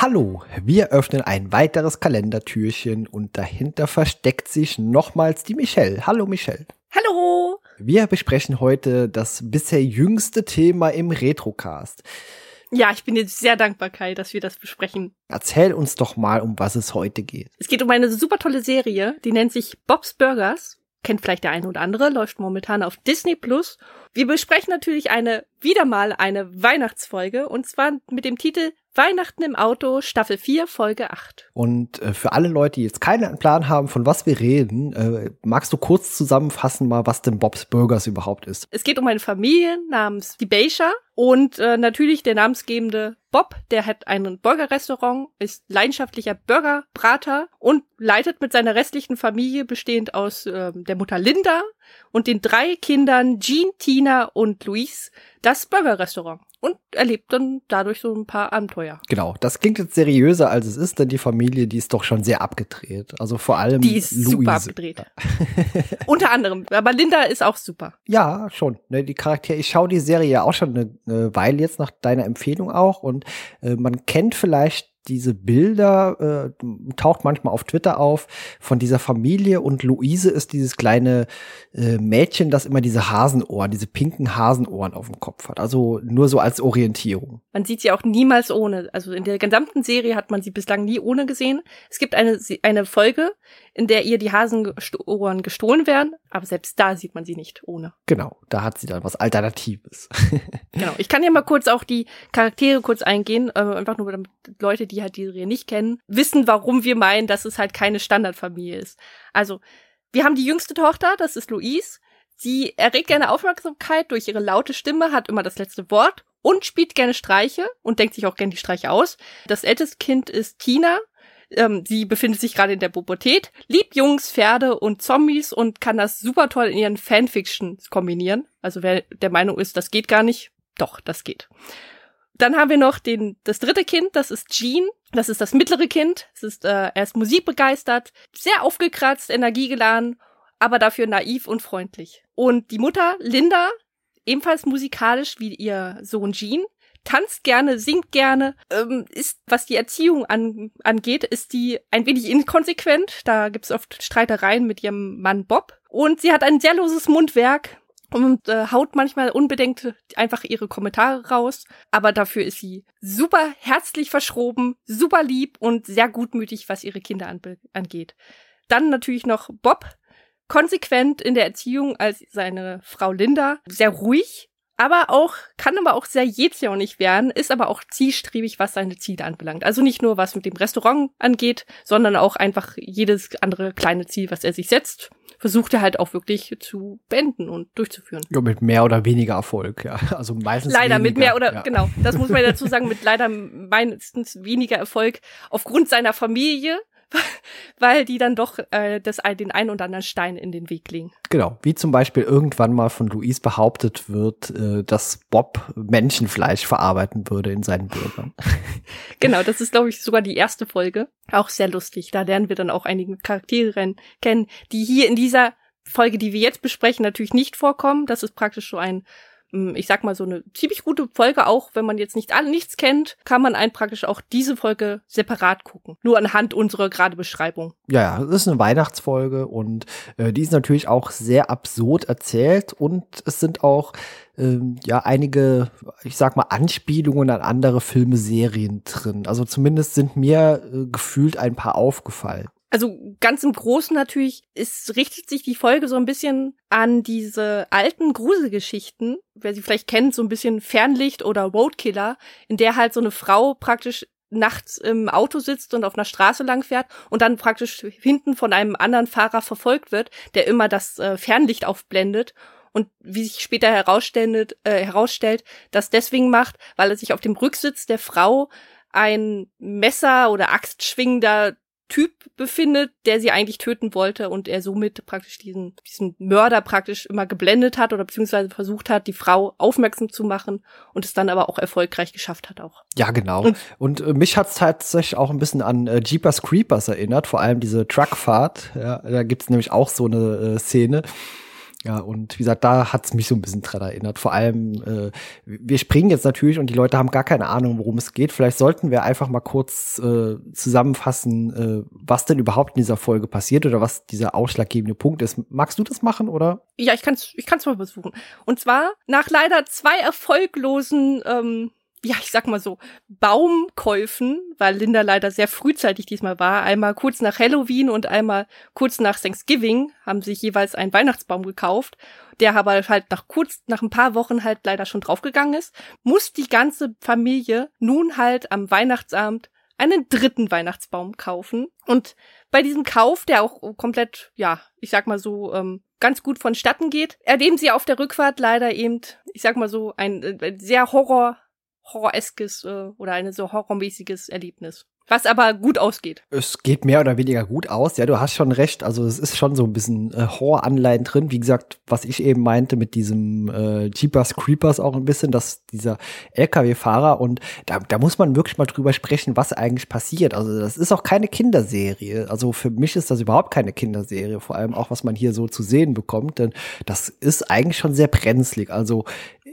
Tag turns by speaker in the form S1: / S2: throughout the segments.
S1: Hallo, wir öffnen ein weiteres Kalendertürchen und dahinter versteckt sich nochmals die Michelle. Hallo Michelle.
S2: Hallo.
S1: Wir besprechen heute das bisher jüngste Thema im Retrocast.
S2: Ja, ich bin jetzt sehr dankbar, Kai, dass wir das besprechen.
S1: Erzähl uns doch mal, um was es heute geht.
S2: Es geht um eine super tolle Serie, die nennt sich Bob's Burgers. Kennt vielleicht der eine oder andere, läuft momentan auf Disney Plus. Wir besprechen natürlich eine, wieder mal eine Weihnachtsfolge und zwar mit dem Titel Weihnachten im Auto, Staffel 4, Folge 8.
S1: Und äh, für alle Leute, die jetzt keinen Plan haben, von was wir reden, äh, magst du kurz zusammenfassen mal, was denn Bob's Burgers überhaupt ist?
S2: Es geht um eine Familie namens die Beischer und äh, natürlich der namensgebende Bob, der hat ein Burgerrestaurant, ist leidenschaftlicher Burgerbrater und leitet mit seiner restlichen Familie, bestehend aus äh, der Mutter Linda und den drei Kindern Jean, Tina und Luis, das Burgerrestaurant und erlebt dann dadurch so ein paar Abenteuer.
S1: Genau, das klingt jetzt seriöser als es ist, denn die Familie, die ist doch schon sehr abgedreht. Also vor allem
S2: Die ist
S1: Luise.
S2: super abgedreht. Unter anderem, aber Linda ist auch super.
S1: Ja, schon. Ne, die Charaktere, ich schaue die Serie ja auch schon eine, eine Weile jetzt nach deiner Empfehlung auch und äh, man kennt vielleicht diese Bilder, äh, taucht manchmal auf Twitter auf von dieser Familie und Luise ist dieses kleine äh, Mädchen, das immer diese Hasenohren, diese pinken Hasenohren auf dem Kopf hat. Also nur so als Orientierung.
S2: Man sieht sie auch niemals ohne. Also in der gesamten Serie hat man sie bislang nie ohne gesehen. Es gibt eine, eine Folge, in der ihr die Hasenohren gestohlen werden, aber selbst da sieht man sie nicht ohne.
S1: Genau, da hat sie dann was Alternatives.
S2: Genau. Ich kann ja mal kurz auch die Charaktere kurz eingehen, äh, einfach nur damit Leute, die halt die Serie nicht kennen, wissen, warum wir meinen, dass es halt keine Standardfamilie ist. Also, wir haben die jüngste Tochter, das ist Louise. Sie erregt gerne Aufmerksamkeit durch ihre laute Stimme, hat immer das letzte Wort und spielt gerne Streiche und denkt sich auch gerne die Streiche aus. Das älteste Kind ist Tina. Ähm, sie befindet sich gerade in der Pubertät, liebt Jungs, Pferde und Zombies und kann das super toll in ihren Fanfictions kombinieren. Also wer der Meinung ist, das geht gar nicht, doch, das geht. Dann haben wir noch den, das dritte Kind, das ist Jean. Das ist das mittlere Kind. Es ist, äh, er ist musikbegeistert, sehr aufgekratzt, energiegeladen, aber dafür naiv und freundlich. Und die Mutter, Linda, ebenfalls musikalisch wie ihr Sohn Jean, tanzt gerne, singt gerne, ähm, ist, was die Erziehung an, angeht, ist die ein wenig inkonsequent. Da gibt's oft Streitereien mit ihrem Mann Bob. Und sie hat ein sehr loses Mundwerk, und äh, haut manchmal unbedenkt einfach ihre Kommentare raus. Aber dafür ist sie super herzlich verschroben, super lieb und sehr gutmütig, was ihre Kinder angeht. Dann natürlich noch Bob, konsequent in der Erziehung als seine Frau Linda, sehr ruhig, aber auch, kann aber auch sehr jähzornig werden, ist aber auch zielstrebig, was seine Ziele anbelangt. Also nicht nur, was mit dem Restaurant angeht, sondern auch einfach jedes andere kleine Ziel, was er sich setzt, versucht er halt auch wirklich zu beenden und durchzuführen.
S1: Ja, mit mehr oder weniger Erfolg, ja. Also meistens
S2: Leider
S1: weniger,
S2: mit mehr oder,
S1: ja.
S2: genau, das muss man dazu sagen, mit leider meistens weniger Erfolg aufgrund seiner Familie, weil die dann doch äh, das, den einen oder anderen Stein in den Weg legen.
S1: Genau, wie zum Beispiel irgendwann mal von Luis behauptet wird, äh, dass Bob Menschenfleisch verarbeiten würde in seinen Bürgern.
S2: Genau, das ist, glaube ich, sogar die erste Folge. Auch sehr lustig. Da lernen wir dann auch einige Charaktere kennen, die hier in dieser Folge, die wir jetzt besprechen, natürlich nicht vorkommen. Das ist praktisch so ein ich sag mal so eine ziemlich gute Folge auch, wenn man jetzt nicht alle nichts kennt, kann man ein praktisch auch diese Folge separat gucken. Nur anhand unserer gerade Beschreibung.
S1: Ja, ja, das ist eine Weihnachtsfolge und äh, die ist natürlich auch sehr absurd erzählt und es sind auch ähm, ja einige, ich sag mal, Anspielungen an andere Filme, Serien drin. Also zumindest sind mir äh, gefühlt ein paar aufgefallen.
S2: Also ganz im Großen natürlich, es richtet sich die Folge so ein bisschen an diese alten Gruselgeschichten, wer sie vielleicht kennt, so ein bisschen Fernlicht oder Roadkiller, in der halt so eine Frau praktisch nachts im Auto sitzt und auf einer Straße lang fährt und dann praktisch hinten von einem anderen Fahrer verfolgt wird, der immer das äh, Fernlicht aufblendet und wie sich später herausstellt, äh, herausstellt, das deswegen macht, weil er sich auf dem Rücksitz der Frau ein Messer oder Axt schwingender Typ befindet, der sie eigentlich töten wollte und er somit praktisch diesen, diesen Mörder praktisch immer geblendet hat oder beziehungsweise versucht hat, die Frau aufmerksam zu machen und es dann aber auch erfolgreich geschafft hat auch.
S1: Ja, genau. Und, und äh, mich hat's tatsächlich auch ein bisschen an äh, Jeepers Creepers erinnert, vor allem diese Truckfahrt. Ja, da gibt's nämlich auch so eine äh, Szene Ja, und wie gesagt, da hat's mich so ein bisschen dran erinnert. Vor allem, äh, wir springen jetzt natürlich und die Leute haben gar keine Ahnung, worum es geht. Vielleicht sollten wir einfach mal kurz äh, zusammenfassen, äh, was denn überhaupt in dieser Folge passiert oder was dieser ausschlaggebende Punkt ist. Magst du das machen, oder?
S2: Ja, ich kann's, ich kann's mal versuchen. Und zwar nach leider zwei erfolglosen ähm, ja, ich sag mal so, Baumkäufen, weil Linda leider sehr frühzeitig diesmal war. Einmal kurz nach Halloween und einmal kurz nach Thanksgiving haben sich jeweils einen Weihnachtsbaum gekauft, der aber halt nach kurz, nach ein paar Wochen halt leider schon draufgegangen ist, muss die ganze Familie nun halt am Weihnachtsabend einen dritten Weihnachtsbaum kaufen. Und bei diesem Kauf, der auch komplett, ja, ich sag mal so, ähm, ganz gut vonstatten geht, erleben sie auf der Rückfahrt leider eben, ich sag mal so, ein, äh, sehr Horror horroreskes äh, oder ein so horrormäßiges Erlebnis. Was aber gut ausgeht.
S1: Es geht mehr oder weniger gut aus. Ja, du hast schon recht. Also es ist schon so ein bisschen äh, Horror-Anleihen drin. Wie gesagt, was ich eben meinte mit diesem äh, Jeepers Creepers auch ein bisschen, dass dieser LKW-Fahrer und da, da muss man wirklich mal drüber sprechen, was eigentlich passiert. Also das ist auch keine Kinderserie. Also für mich ist das überhaupt keine Kinderserie. Vor allem auch, was man hier so zu sehen bekommt. Denn das ist eigentlich schon sehr brenzlig. Also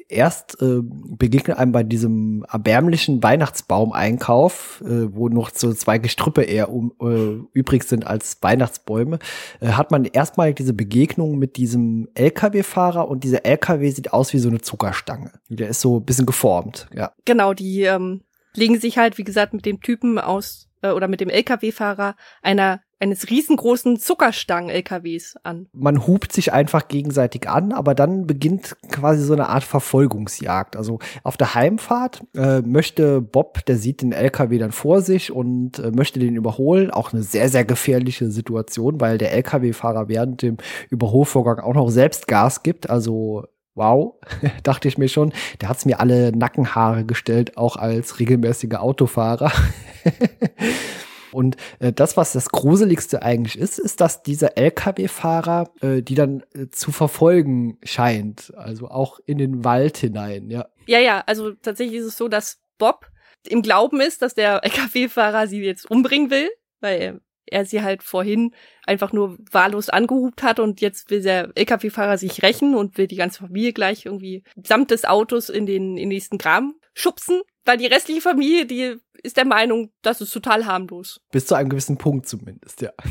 S1: erst äh, begegnet einem bei diesem erbärmlichen Weihnachtsbaumeinkauf, äh, wo noch so zwei Gestrüppe eher um, äh, übrig sind als Weihnachtsbäume, äh, hat man erstmal diese Begegnung mit diesem LKW-Fahrer und dieser LKW sieht aus wie so eine Zuckerstange. Der ist so ein bisschen geformt, ja.
S2: Genau, die ähm, legen sich halt, wie gesagt, mit dem Typen aus äh, oder mit dem LKW-Fahrer einer eines riesengroßen Zuckerstangen-LKWs an.
S1: Man hupt sich einfach gegenseitig an, aber dann beginnt quasi so eine Art Verfolgungsjagd. Also auf der Heimfahrt äh, möchte Bob, der sieht den LKW dann vor sich und äh, möchte den überholen. Auch eine sehr, sehr gefährliche Situation, weil der LKW-Fahrer während dem Überholvorgang auch noch selbst Gas gibt. Also Wow, dachte ich mir schon. Der hat's mir alle Nackenhaare gestellt, auch als regelmäßiger Autofahrer. Und äh, das, was das Gruseligste eigentlich ist, ist, dass dieser LKW-Fahrer äh, die dann äh, zu verfolgen scheint. Also auch in den Wald hinein, ja.
S2: Ja, ja, also tatsächlich ist es so, dass Bob im Glauben ist, dass der LKW-Fahrer sie jetzt umbringen will, weil er sie halt vorhin einfach nur wahllos angehubt hat und jetzt will der LKW-Fahrer sich rächen und will die ganze Familie gleich irgendwie samt des Autos in den, in den nächsten Kram schubsen, weil die restliche Familie, die ist der Meinung, das ist total harmlos.
S1: Bis zu einem gewissen Punkt zumindest, ja.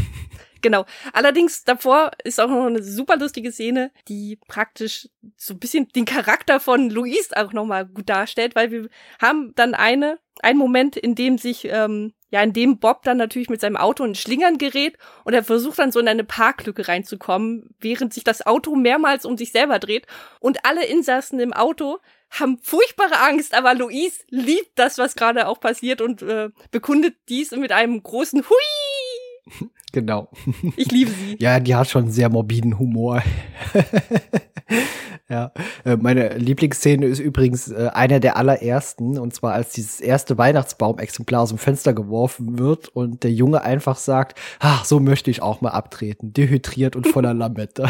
S2: Genau. Allerdings davor ist auch noch eine super lustige Szene, die praktisch so ein bisschen den Charakter von Luis auch nochmal gut darstellt, weil wir haben dann eine, einen Moment, in dem sich, ähm, ja, in dem Bob dann natürlich mit seinem Auto in Schlingern gerät und er versucht dann so in eine Parklücke reinzukommen, während sich das Auto mehrmals um sich selber dreht und alle Insassen im Auto haben furchtbare Angst, aber Luis liebt das, was gerade auch passiert und äh, bekundet dies mit einem großen Hui.
S1: Genau.
S2: Ich liebe sie.
S1: ja, die hat schon sehr morbiden Humor. ja, äh, meine Lieblingsszene ist übrigens äh, einer der allerersten, und zwar als dieses erste Weihnachtsbaumexemplar aus dem Fenster geworfen wird und der Junge einfach sagt, ach, so möchte ich auch mal abtreten, dehydriert und voller Lametta.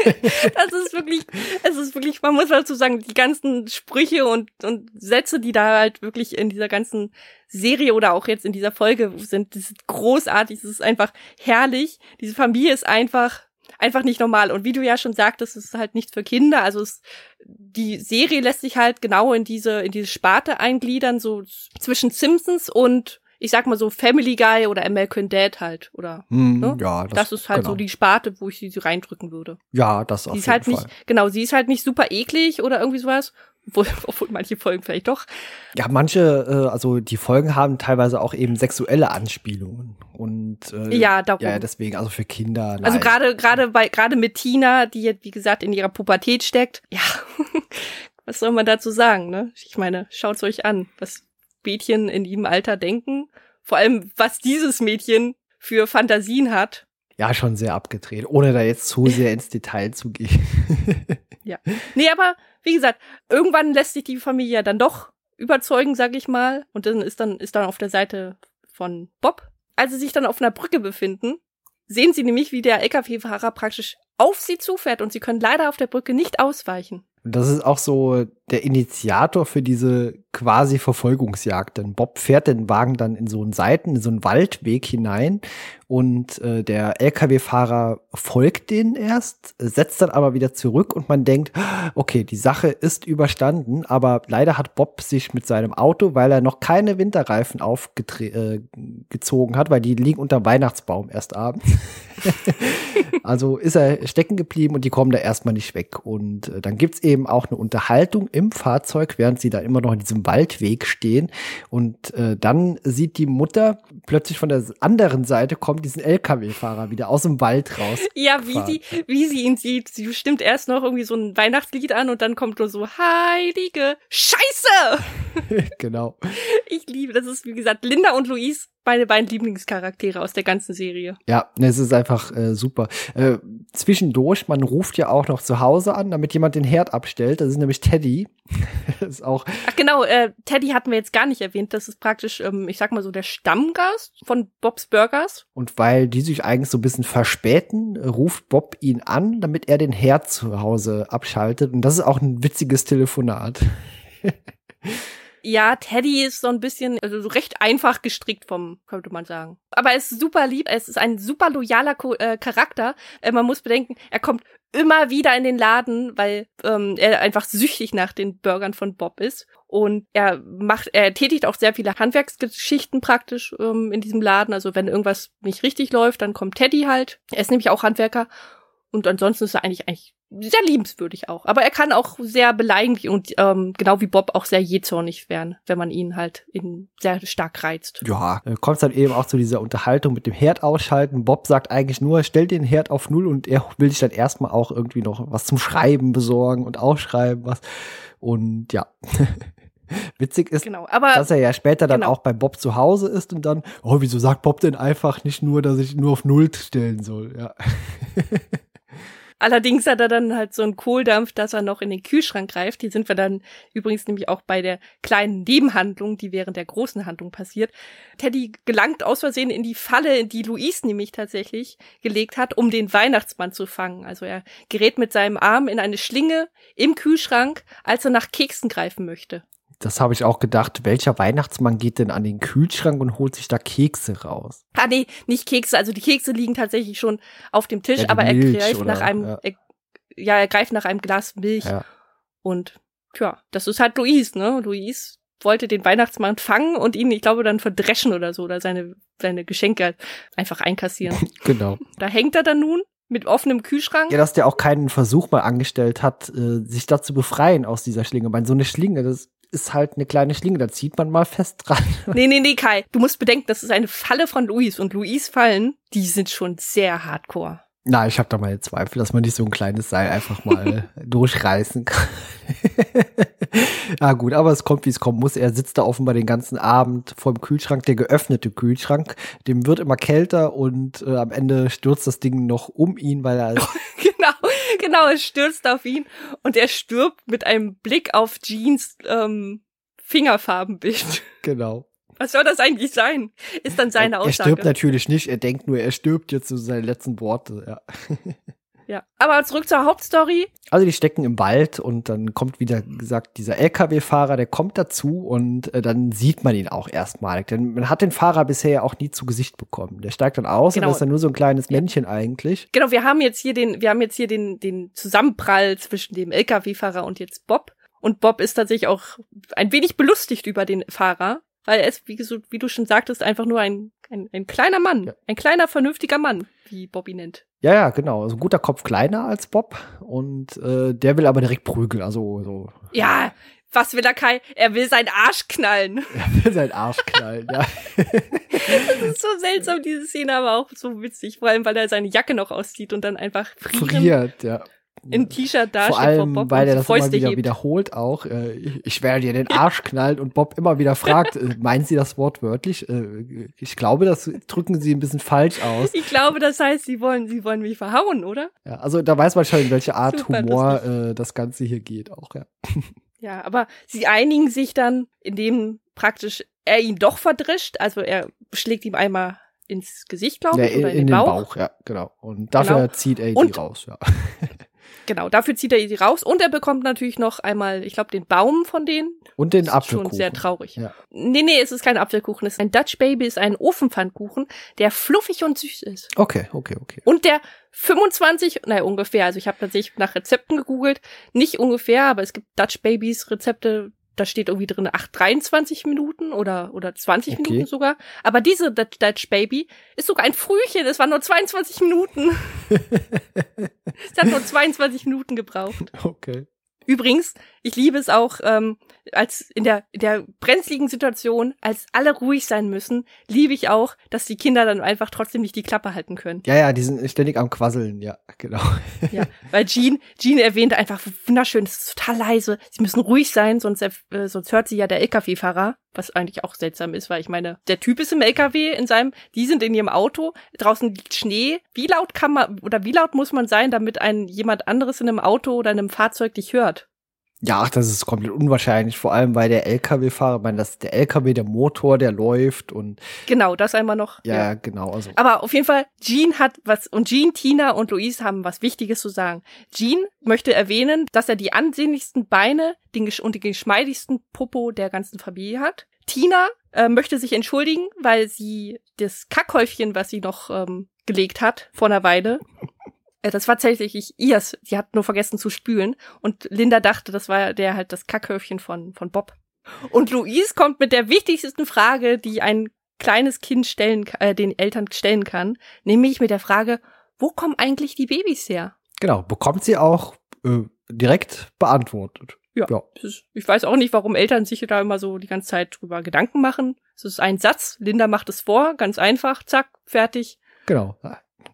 S2: das ist wirklich, es ist wirklich, man muss dazu sagen, die ganzen Sprüche und, und Sätze, die da halt wirklich in dieser ganzen Serie oder auch jetzt in dieser Folge sind, das ist großartig, das ist einfach herrlich. Diese Familie ist einfach, einfach nicht normal. Und wie du ja schon sagtest, es ist halt nichts für Kinder. Also es, die Serie lässt sich halt genau in diese, in diese Sparte eingliedern, so zwischen Simpsons und ich sag mal so Family Guy oder American Dad halt, oder?
S1: Hm, ne? Ja,
S2: das, das ist halt genau. so die Sparte, wo ich sie reindrücken würde.
S1: Ja, das auf
S2: sie ist
S1: jeden
S2: halt
S1: Fall.
S2: nicht, genau, sie ist halt nicht super eklig oder irgendwie sowas. Obwohl, obwohl manche Folgen vielleicht doch.
S1: Ja, manche, äh, also die Folgen haben teilweise auch eben sexuelle Anspielungen und äh,
S2: ja, darum.
S1: ja, deswegen also für Kinder.
S2: Also gerade gerade bei gerade mit Tina, die jetzt wie gesagt in ihrer Pubertät steckt. Ja, was soll man dazu sagen? Ne? Ich meine, schaut's euch an, was Mädchen in ihrem Alter denken. Vor allem, was dieses Mädchen für Fantasien hat.
S1: Ja, schon sehr abgedreht, ohne da jetzt zu sehr ins Detail zu gehen.
S2: ja. Nee, aber wie gesagt, irgendwann lässt sich die Familie dann doch überzeugen, sag ich mal. Und dann ist dann, ist dann auf der Seite von Bob. Als sie sich dann auf einer Brücke befinden, sehen sie nämlich, wie der LKW-Fahrer praktisch auf sie zufährt und sie können leider auf der Brücke nicht ausweichen.
S1: Das ist auch so der Initiator für diese quasi Verfolgungsjagd. Denn Bob fährt den Wagen dann in so einen Seiten, in so einen Waldweg hinein und äh, der LKW-Fahrer folgt denen erst, setzt dann aber wieder zurück und man denkt, okay, die Sache ist überstanden, aber leider hat Bob sich mit seinem Auto, weil er noch keine Winterreifen aufgezogen äh, hat, weil die liegen unter Weihnachtsbaum erst abends. also ist er stecken geblieben und die kommen da erstmal nicht weg. Und äh, dann gibt's eben auch eine Unterhaltung im Fahrzeug, während sie da immer noch in diesem Waldweg stehen. Und äh, dann sieht die Mutter plötzlich von der anderen Seite kommt diesen LKW-Fahrer wieder aus dem Wald raus.
S2: Ja, wie sie, wie sie ihn sieht. Sie stimmt erst noch irgendwie so ein Weihnachtslied an und dann kommt nur so heilige Scheiße.
S1: genau.
S2: Ich liebe, das ist wie gesagt Linda und Luis meine beiden Lieblingscharaktere aus der ganzen Serie.
S1: Ja, es ist einfach äh, super. Äh, zwischendurch, man ruft ja auch noch zu Hause an, damit jemand den Herd abstellt. Das ist nämlich Teddy. das ist auch.
S2: Ach genau, äh, Teddy hatten wir jetzt gar nicht erwähnt. Das ist praktisch, ähm, ich sag mal so, der Stammgast von Bobs Burgers.
S1: Und weil die sich eigentlich so ein bisschen verspäten, ruft Bob ihn an, damit er den Herd zu Hause abschaltet. Und das ist auch ein witziges Telefonat.
S2: Ja, Teddy ist so ein bisschen, also so recht einfach gestrickt vom, könnte man sagen. Aber er ist super lieb, es ist ein super loyaler Ko äh, Charakter. Äh, man muss bedenken, er kommt immer wieder in den Laden, weil ähm, er einfach süchtig nach den Burgern von Bob ist. Und er macht, er tätigt auch sehr viele Handwerksgeschichten praktisch ähm, in diesem Laden. Also wenn irgendwas nicht richtig läuft, dann kommt Teddy halt. Er ist nämlich auch Handwerker. Und ansonsten ist er eigentlich, eigentlich sehr liebenswürdig auch. Aber er kann auch sehr beleidigend und ähm, genau wie Bob auch sehr jähzornig werden, wenn man ihn halt in sehr stark reizt.
S1: Ja, kommt dann eben auch zu dieser Unterhaltung mit dem Herd ausschalten. Bob sagt eigentlich nur, stell den Herd auf Null und er will sich dann erstmal auch irgendwie noch was zum Schreiben besorgen und ausschreiben was. Und ja. Witzig ist,
S2: genau, aber,
S1: dass er ja später dann genau. auch bei Bob zu Hause ist und dann, oh, wieso sagt Bob denn einfach nicht nur, dass ich nur auf Null stellen soll? Ja.
S2: Allerdings hat er dann halt so einen Kohldampf, dass er noch in den Kühlschrank greift. Die sind wir dann übrigens nämlich auch bei der kleinen Nebenhandlung, die während der großen Handlung passiert. Teddy gelangt aus Versehen in die Falle, die Luis nämlich tatsächlich gelegt hat, um den Weihnachtsmann zu fangen. Also er gerät mit seinem Arm in eine Schlinge im Kühlschrank, als er nach Keksen greifen möchte
S1: das habe ich auch gedacht, welcher Weihnachtsmann geht denn an den Kühlschrank und holt sich da Kekse raus?
S2: Ah, nee, nicht Kekse. Also die Kekse liegen tatsächlich schon auf dem Tisch, ja, aber er Milch, greift oder? nach einem, ja. Er, ja. er greift nach einem Glas Milch. Ja. Und tja, das ist halt Luis, ne? Luis wollte den Weihnachtsmann fangen und ihn, ich glaube, dann verdreschen oder so, oder seine, seine Geschenke einfach einkassieren.
S1: genau.
S2: Da hängt er dann nun mit offenem Kühlschrank.
S1: Ja, dass der auch keinen Versuch mal angestellt hat, äh, sich da zu befreien aus dieser Schlinge. Weil so eine Schlinge, das ist halt eine kleine Schlinge, da zieht man mal fest dran.
S2: Nee, nee, nee, Kai. Du musst bedenken, das ist eine Falle von Luis und Luis Fallen, die sind schon sehr hardcore.
S1: Na, ich habe da meine Zweifel, dass man nicht so ein kleines Seil einfach mal durchreißen kann. ah gut, aber es kommt, wie es kommen muss. Er sitzt da offenbar den ganzen Abend vor dem Kühlschrank, der geöffnete Kühlschrank. Dem wird immer kälter und äh, am Ende stürzt das Ding noch um ihn, weil er
S2: genau, es stürzt auf ihn und er stirbt mit einem Blick auf Jeans ähm, Fingerfarbenbild.
S1: Genau.
S2: Was soll das eigentlich sein? Ist dann seine
S1: er,
S2: Aussage.
S1: Er stirbt natürlich nicht, er denkt nur, er stirbt jetzt zu seinen letzten Worte, ja.
S2: Ja, aber zurück zur Hauptstory.
S1: Also die stecken im Wald und dann kommt wieder gesagt dieser LKW-Fahrer, der kommt dazu und äh, dann sieht man ihn auch erstmalig. Denn man hat den Fahrer bisher auch nie zu Gesicht bekommen. Der steigt dann aus genau. und ist dann nur so ein kleines Männchen ja. eigentlich.
S2: Genau, wir haben jetzt hier den, wir haben jetzt hier den, den Zusammenprall zwischen dem LKW-Fahrer und jetzt Bob. Und Bob ist tatsächlich auch ein wenig belustigt über den Fahrer, weil er ist, wie, wie du schon sagtest, einfach nur ein, ein, ein kleiner Mann. Ja. Ein kleiner, vernünftiger Mann, wie Bobby nennt.
S1: Ja, ja, genau. Also ein guter Kopf kleiner als Bob und äh, der will aber direkt prügeln. Also so.
S2: Ja, was will er Kai? Er will seinen Arsch knallen.
S1: Er will seinen Arsch knallen, ja.
S2: das ist so seltsam, diese Szene, aber auch so witzig. Vor allem, weil er seine Jacke noch auszieht und dann einfach
S1: frieren. friert. ja
S2: in T-Shirt da
S1: Vor allem, vor Bob weil er das Fäuste immer wieder hebt. wiederholt auch. Äh, ich werde dir den Arsch knallen und Bob immer wieder fragt, äh, meinen Sie das Wort wörtlich? Äh, ich glaube, das drücken Sie ein bisschen falsch aus.
S2: Ich glaube, das heißt, Sie wollen, Sie wollen mich verhauen, oder?
S1: Ja, also da weiß man schon, in welche Art Super Humor äh, das Ganze hier geht auch, ja.
S2: Ja, aber sie einigen sich dann, indem praktisch er ihn doch verdrischt. Also er schlägt ihm einmal ins Gesicht, glaube
S1: Ja,
S2: ich,
S1: in,
S2: oder in,
S1: in
S2: den
S1: den
S2: Bauch.
S1: Bauch, ja, genau. Und dafür
S2: Genau.
S1: zieht er die
S2: Und-
S1: raus, ja.
S2: Genau, dafür zieht er die raus und er bekommt natürlich noch einmal, ich glaube, den Baum von denen.
S1: Und den
S2: Das ist
S1: Apfelkuchen.
S2: Schon sehr traurig.
S1: Ja.
S2: Nee, nee, es ist kein Apfelkuchen. Es ist ein Dutch Baby, ist ein Ofenpfannkuchen, der fluffig und süß ist.
S1: Okay, okay, okay.
S2: Und der 25, naja, ungefähr, also ich habe tatsächlich nach Rezepten gegoogelt, nicht ungefähr, aber es gibt Dutch Babies Rezepte, da steht irgendwie drin 8, 23 Minuten oder, oder 20
S1: Okay.
S2: Minuten sogar. Aber diese Dutch, Dutch Baby ist sogar ein Frühchen, es waren nur 22 Minuten. es hat nur 22 Minuten gebraucht.
S1: Okay.
S2: Übrigens, ich liebe es auch, ähm, als in der, in der brenzligen Situation, als alle ruhig sein müssen, liebe ich auch, dass die Kinder dann einfach trotzdem nicht die Klappe halten können.
S1: Ja, ja, die sind ständig am Quasseln, ja, genau.
S2: Ja, weil Jean, Jean erwähnte einfach wunderschön, es ist total leise, sie müssen ruhig sein, sonst, äh, sonst hört sie ja der LKW-Fahrer, was eigentlich auch seltsam ist, weil ich meine, der Typ ist im LKW in seinem, die sind in ihrem Auto, draußen liegt Schnee. Wie laut kann man, oder wie laut muss man sein, damit ein jemand anderes in einem Auto oder in einem Fahrzeug dich hört?
S1: Ja, ach, das ist komplett unwahrscheinlich, vor allem weil der LKW-Fahrer, meine, das der LKW, der Motor, der läuft und
S2: Genau, das einmal noch.
S1: ja, ja. genau, also
S2: Aber auf jeden Fall, Jean hat was, und Jean, Tina und Louise haben was Wichtiges zu sagen. Jean möchte erwähnen, dass er die ansehnlichsten Beine den, und den geschmeidigsten Popo der ganzen Familie hat. Tina äh, möchte sich entschuldigen, weil sie das Kackhäufchen, was sie noch ähm, gelegt hat vor einer Weile, das war tatsächlich ihrs. Sie hat nur vergessen zu spülen. Und Linda dachte, das war der halt das Kackhäufchen von, von Bob. Und Louise kommt mit der wichtigsten Frage, die ein kleines Kind stellen, äh, den Eltern stellen kann, nämlich mit der Frage, wo kommen eigentlich die Babys her?
S1: genau, bekommt sie auch äh, direkt beantwortet.
S2: Ja.
S1: Ja.
S2: Ist, ich weiß auch nicht, warum Eltern sich da immer so die ganze Zeit drüber Gedanken machen. Es ist ein Satz, Linda macht es vor, ganz einfach, zack, fertig.
S1: Genau.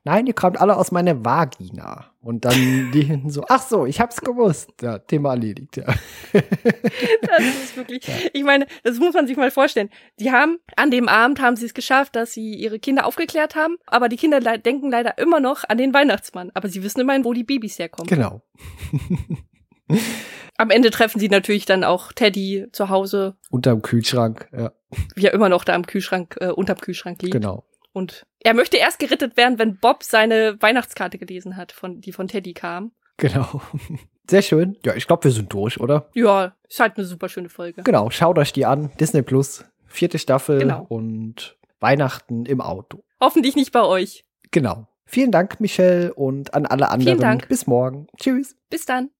S1: Nein, ihr kommt alle aus meiner Vagina. Und dann die hinten so, ach so, ich hab's gewusst. Ja, Thema erledigt, ja.
S2: Das ist wirklich, ich meine, das muss man sich mal vorstellen. Die haben, an dem Abend haben sie es geschafft, dass sie ihre Kinder aufgeklärt haben, aber die Kinder le denken leider immer noch an den Weihnachtsmann. Aber sie wissen immerhin, wo die Babys herkommen.
S1: Genau.
S2: Am Ende treffen sie natürlich dann auch Teddy zu Hause,
S1: Unterm Kühlschrank, ja,
S2: wie er immer noch da am Kühlschrank, äh, unterm Kühlschrank liegt.
S1: genau.
S2: Und er möchte erst gerettet werden, wenn Bob seine Weihnachtskarte gelesen hat, von, die von Teddy kam.
S1: Genau. Sehr schön. Ja, ich glaube, wir sind durch, oder?
S2: Ja, ist halt eine super schöne Folge.
S1: Genau, schaut euch die an. Disney Plus, vierte Staffel
S2: Genau.
S1: und Weihnachten im Auto.
S2: Hoffentlich nicht bei euch.
S1: Genau. Vielen Dank, Michelle, und an alle anderen.
S2: Dank.
S1: Bis morgen. Tschüss.
S2: Bis dann.